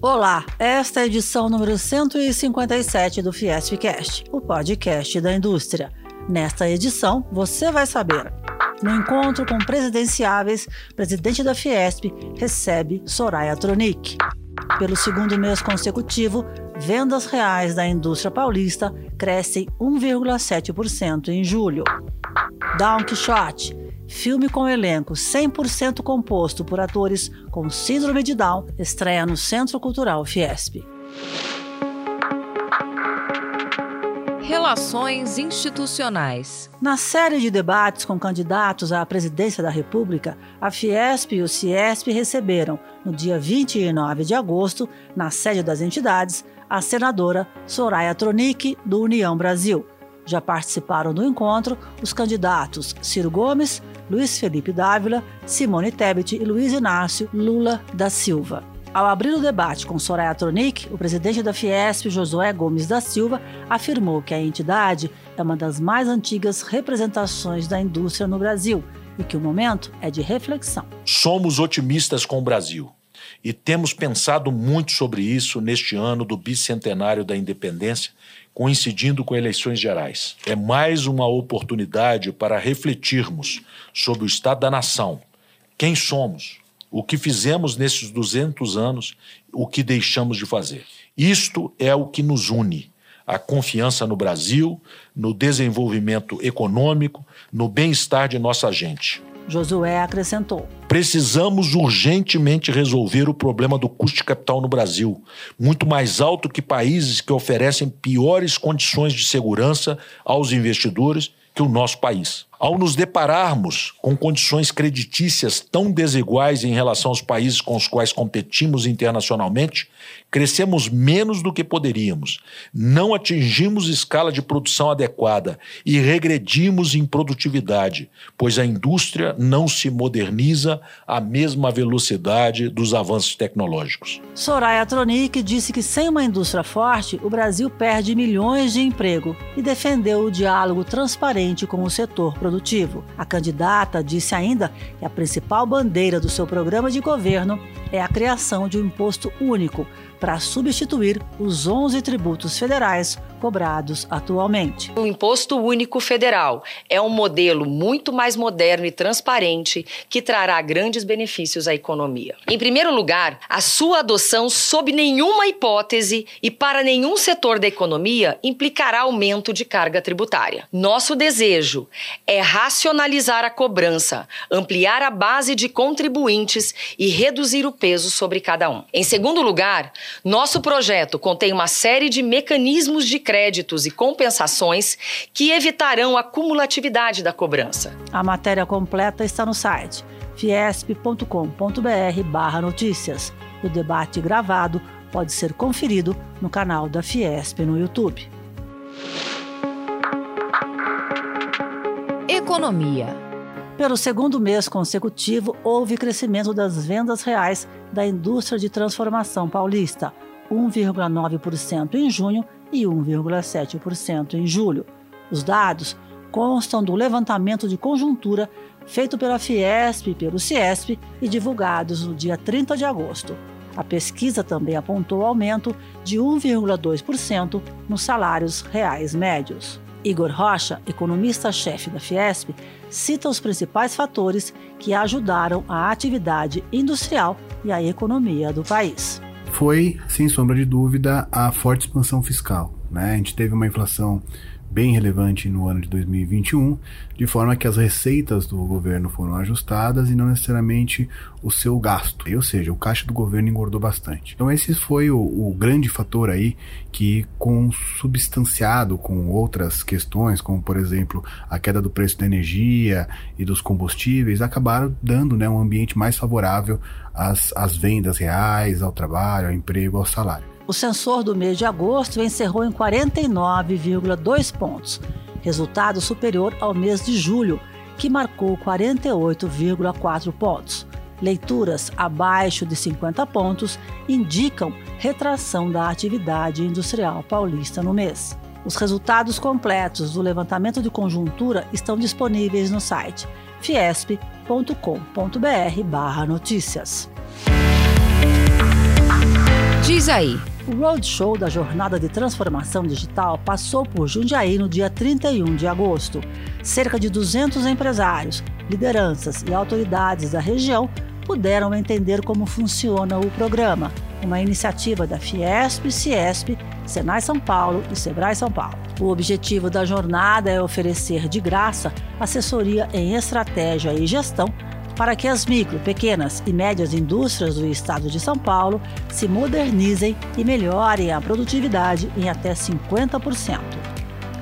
Olá, esta é a edição número 157 do Fiespcast, o podcast da indústria. Nesta edição, você vai saber. No encontro com presidenciáveis, presidente da Fiesp recebe Soraya Tronic. Pelo segundo mês consecutivo, vendas reais da indústria paulista crescem 1,7% em julho. Don Quixote Filme com elenco 100% composto por atores com síndrome de Down estreia no Centro Cultural Fiesp. Relações institucionais. Na série de debates com candidatos à presidência da República, a Fiesp e o Ciesp receberam, no dia 29 de agosto, na sede das entidades, a senadora Soraya Tronic, do União Brasil. Já participaram do encontro os candidatos Ciro Gomes, Luiz Felipe Dávila, Simone Tebet e Luiz Inácio Lula da Silva. Ao abrir o debate com Soraya Tronic, o presidente da Fiesp, Josué Gomes da Silva, afirmou que a entidade é uma das mais antigas representações da indústria no Brasil e que o momento é de reflexão. Somos otimistas com o Brasil e temos pensado muito sobre isso neste ano do bicentenário da independência, coincidindo com eleições gerais. É mais uma oportunidade para refletirmos sobre o estado da nação, quem somos, o que fizemos nesses 200 anos, o que deixamos de fazer. Isto é o que nos une. A confiança no Brasil, no desenvolvimento econômico, no bem-estar de nossa gente. Josué acrescentou: Precisamos urgentemente resolver o problema do custo de capital no Brasil, muito mais alto que países que oferecem piores condições de segurança aos investidores que o nosso país. Ao nos depararmos com condições creditícias tão desiguais em relação aos países com os quais competimos internacionalmente, crescemos menos do que poderíamos, não atingimos escala de produção adequada e regredimos em produtividade, pois a indústria não se moderniza à mesma velocidade dos avanços tecnológicos. Soraya Tronic disse que sem uma indústria forte, o Brasil perde milhões de emprego e defendeu o diálogo transparente com o setor produtivo produtivo. A candidata disse ainda que a principal bandeira do seu programa de governo é a criação de um imposto único para substituir os 11 tributos federais cobrados atualmente. O Imposto Único Federal é um modelo muito mais moderno e transparente que trará grandes benefícios à economia. Em primeiro lugar, a sua adoção, sob nenhuma hipótese e para nenhum setor da economia, implicará aumento de carga tributária. Nosso desejo é racionalizar a cobrança, ampliar a base de contribuintes e reduzir o peso sobre cada um. Em segundo lugar, nosso projeto contém uma série de mecanismos de créditos e compensações que evitarão a cumulatividade da cobrança. A matéria completa está no site fiesp.com.br notícias. O debate gravado pode ser conferido no canal da Fiesp no YouTube. Economia. Pelo segundo mês consecutivo, houve crescimento das vendas reais da indústria de transformação paulista, 1,9% em junho e 1,7% em julho. Os dados constam do levantamento de conjuntura feito pela Fiesp e pelo Ciesp e divulgados no dia 30 de agosto. A pesquisa também apontou aumento de 1,2% nos salários reais médios. Igor Rocha, economista-chefe da Fiesp, cita os principais fatores que ajudaram a atividade industrial e a economia do país. Foi, sem sombra de dúvida, a forte expansão fiscal. Né? A gente teve uma inflação bem relevante no ano de 2021, de forma que as receitas do governo foram ajustadas e não necessariamente o seu gasto, ou seja, o caixa do governo engordou bastante. Então esse foi o, o grande fator aí que, consubstanciado com outras questões, como por exemplo a queda do preço da energia e dos combustíveis, acabaram dando né, um ambiente mais favorável às, às vendas reais, ao trabalho, ao emprego, ao salário. O sensor do mês de agosto encerrou em 49,2 pontos, resultado superior ao mês de julho, que marcou 48,4 pontos. Leituras abaixo de 50 pontos indicam retração da atividade industrial paulista no mês. Os resultados completos do levantamento de conjuntura estão disponíveis no site fiesp.com.br/notícias. aí. O roadshow da Jornada de Transformação Digital passou por Jundiaí no dia 31 de agosto. Cerca de 200 empresários, lideranças e autoridades da região puderam entender como funciona o programa, uma iniciativa da Fiesp, Ciesp, Senai São Paulo e Sebrae São Paulo. O objetivo da jornada é oferecer de graça assessoria em estratégia e gestão para que as micro, pequenas e médias indústrias do estado de São Paulo se modernizem e melhorem a produtividade em até 50%.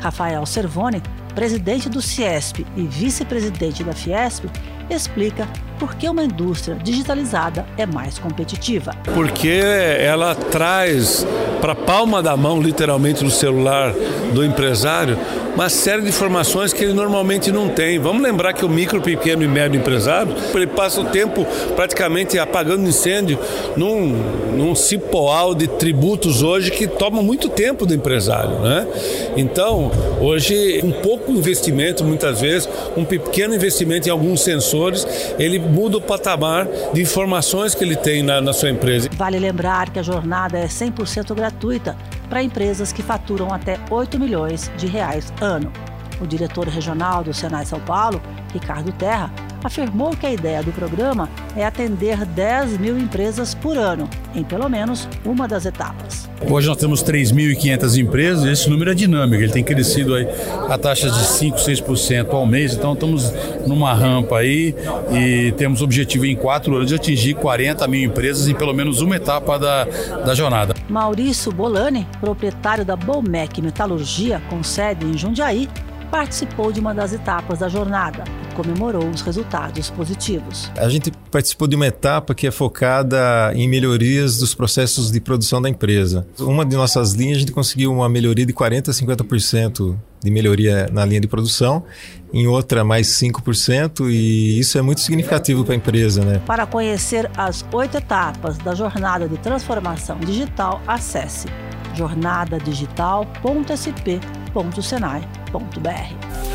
Rafael Servone, presidente do Ciesp e vice-presidente da Fiesp, explica por que uma indústria digitalizada é mais competitiva. Porque ela traz para a palma da mão, literalmente no celular do empresário, uma série de informações que ele normalmente não tem. Vamos lembrar que o micro, pequeno e médio empresário, ele passa o tempo praticamente apagando incêndio num, num cipoal de tributos hoje que toma muito tempo do empresário. Né? Então, hoje, um pouco investimento, muitas vezes, um pequeno investimento em alguns sensores, ele muda o patamar de informações que ele tem na, na sua empresa. Vale lembrar que a jornada é 100% gratuita para empresas que faturam até 8 milhões de reais ano. O diretor regional do Senai São Paulo, Ricardo Terra, afirmou que a ideia do programa é atender 10 mil empresas por ano, em pelo menos uma das etapas. Hoje nós temos 3.500 empresas e esse número é dinâmico, ele tem crescido aí a taxa de 5, 6% ao mês, então estamos numa rampa aí e temos o objetivo em quatro anos de atingir 40 mil empresas em pelo menos uma etapa da, da jornada. Maurício Bolani, proprietário da Bolmec Metalurgia, com sede em Jundiaí, participou de uma das etapas da jornada comemorou os resultados positivos. A gente participou de uma etapa que é focada em melhorias dos processos de produção da empresa. Uma de nossas linhas a gente conseguiu uma melhoria de 40 a 50% de melhoria na linha de produção, em outra mais 5%, e isso é muito significativo para a empresa. Né? Para conhecer as oito etapas da jornada de transformação digital, acesse jornadadigital.sp.senai.br.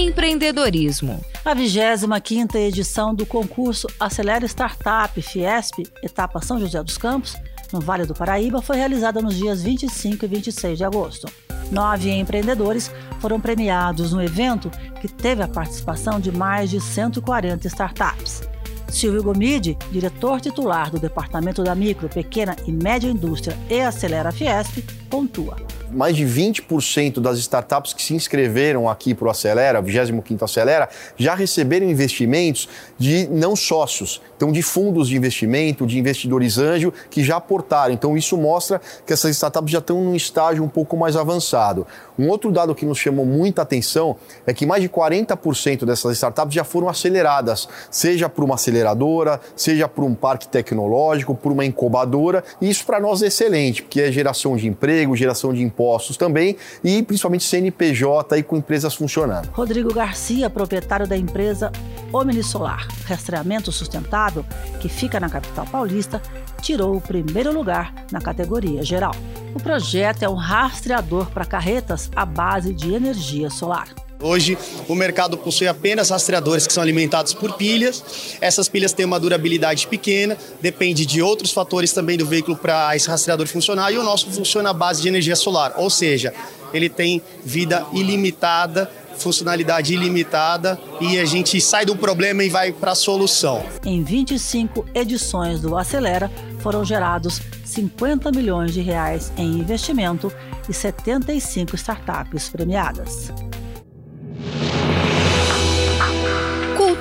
Empreendedorismo. A 25ª edição do concurso Acelera Startup Fiesp, etapa São José dos Campos, no Vale do Paraíba, foi realizada nos dias 25 e 26 de agosto. Nove empreendedores foram premiados no evento, que teve a participação de mais de 140 startups. Silvio Gomide, diretor titular do Departamento da Micro, Pequena e Média Indústria e Acelera Fiesp, pontua mais de 20% das startups que se inscreveram aqui para o Acelera, 25º Acelera, já receberam investimentos de não sócios, então de fundos de investimento, de investidores anjo que já aportaram. Então isso mostra que essas startups já estão num estágio um pouco mais avançado. Um outro dado que nos chamou muita atenção é que mais de 40% dessas startups já foram aceleradas, seja por uma aceleradora, seja por um parque tecnológico, por uma incubadora, e isso para nós é excelente, porque é geração de emprego, geração de impostos também e principalmente CNPJ aí com empresas funcionando. Rodrigo Garcia, proprietário da empresa Omnisolar, rastreamento sustentável, que fica na capital paulista, tirou o primeiro lugar na categoria geral. O projeto é um rastreador para carretas à base de energia solar. Hoje, o mercado possui apenas rastreadores que são alimentados por pilhas. Essas pilhas têm uma durabilidade pequena, depende de outros fatores também do veículo para esse rastreador funcionar. E o nosso funciona à base de energia solar, ou seja, ele tem vida ilimitada funcionalidade ilimitada e a gente sai do problema e vai para a solução. Em 25 edições do Acelera foram gerados 50 milhões de reais em investimento e 75 startups premiadas.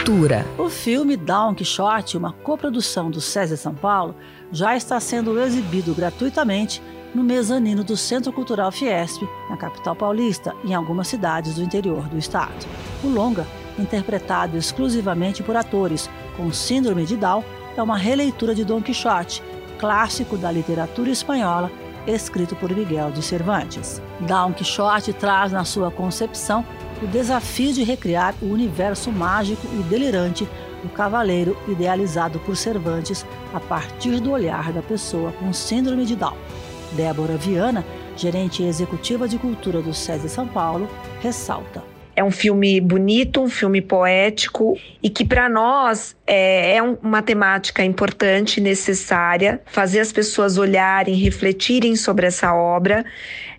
Cultura. O filme Don Quixote, uma coprodução do SESI São Paulo, já está sendo exibido gratuitamente no mezanino do Centro Cultural Fiesp, na capital paulista e em algumas cidades do interior do estado. O longa, interpretado exclusivamente por atores com síndrome de Down, é uma releitura de Don Quixote, clássico da literatura espanhola, escrito por Miguel de Cervantes. Don Quixote traz na sua concepção o desafio de recriar o universo mágico e delirante do cavaleiro idealizado por Cervantes a partir do olhar da pessoa com síndrome de Down. Débora Viana, gerente executiva de cultura do SESI São Paulo, ressalta. É um filme bonito, um filme poético e que para nós é, é uma temática importante, necessária, fazer as pessoas olharem, refletirem sobre essa obra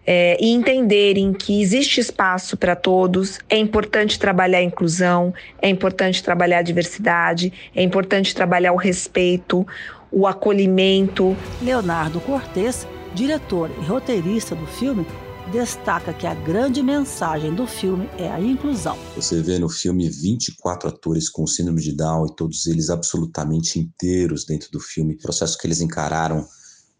é, e entenderem que existe espaço para todos, é importante trabalhar a inclusão, é importante trabalhar a diversidade, é importante trabalhar o respeito, o acolhimento. Leonardo Cortes, diretor e roteirista do filme, destaca que a grande mensagem do filme é a inclusão. Você vê no filme 24 atores com síndrome de Down e todos eles absolutamente inteiros dentro do filme, o processo que eles encararam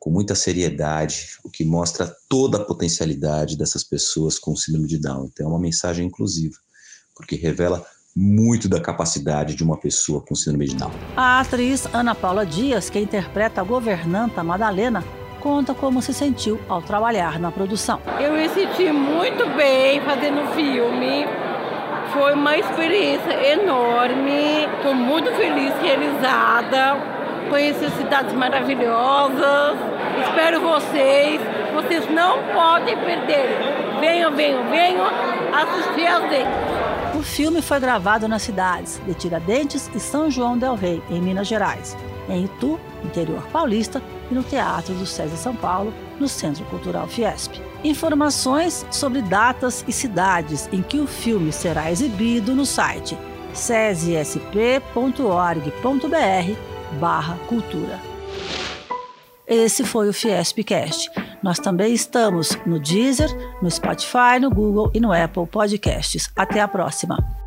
com muita seriedade, o que mostra toda a potencialidade dessas pessoas com síndrome de Down. Então é uma mensagem inclusiva, porque revela muito da capacidade de uma pessoa com síndrome de Down. A atriz Ana Paula Dias, que interpreta a governanta Madalena, conta como se sentiu ao trabalhar na produção. Eu me senti muito bem fazendo o filme. Foi uma experiência enorme. Estou muito feliz, realizada conhecer cidades maravilhosas. Espero vocês. Vocês não podem perder. Venham, venham, venham assistir a gente. O filme foi gravado nas cidades de Tiradentes e São João del Rei, em Minas Gerais, em Itu, interior paulista, e no Teatro do César São Paulo, no Centro Cultural Fiesp. Informações sobre datas e cidades em que o filme será exibido no site cesesp.org.br barra cultura. Esse foi o Fiespcast. Nós também estamos no Deezer, no Spotify, no Google e no Apple Podcasts. Até a próxima!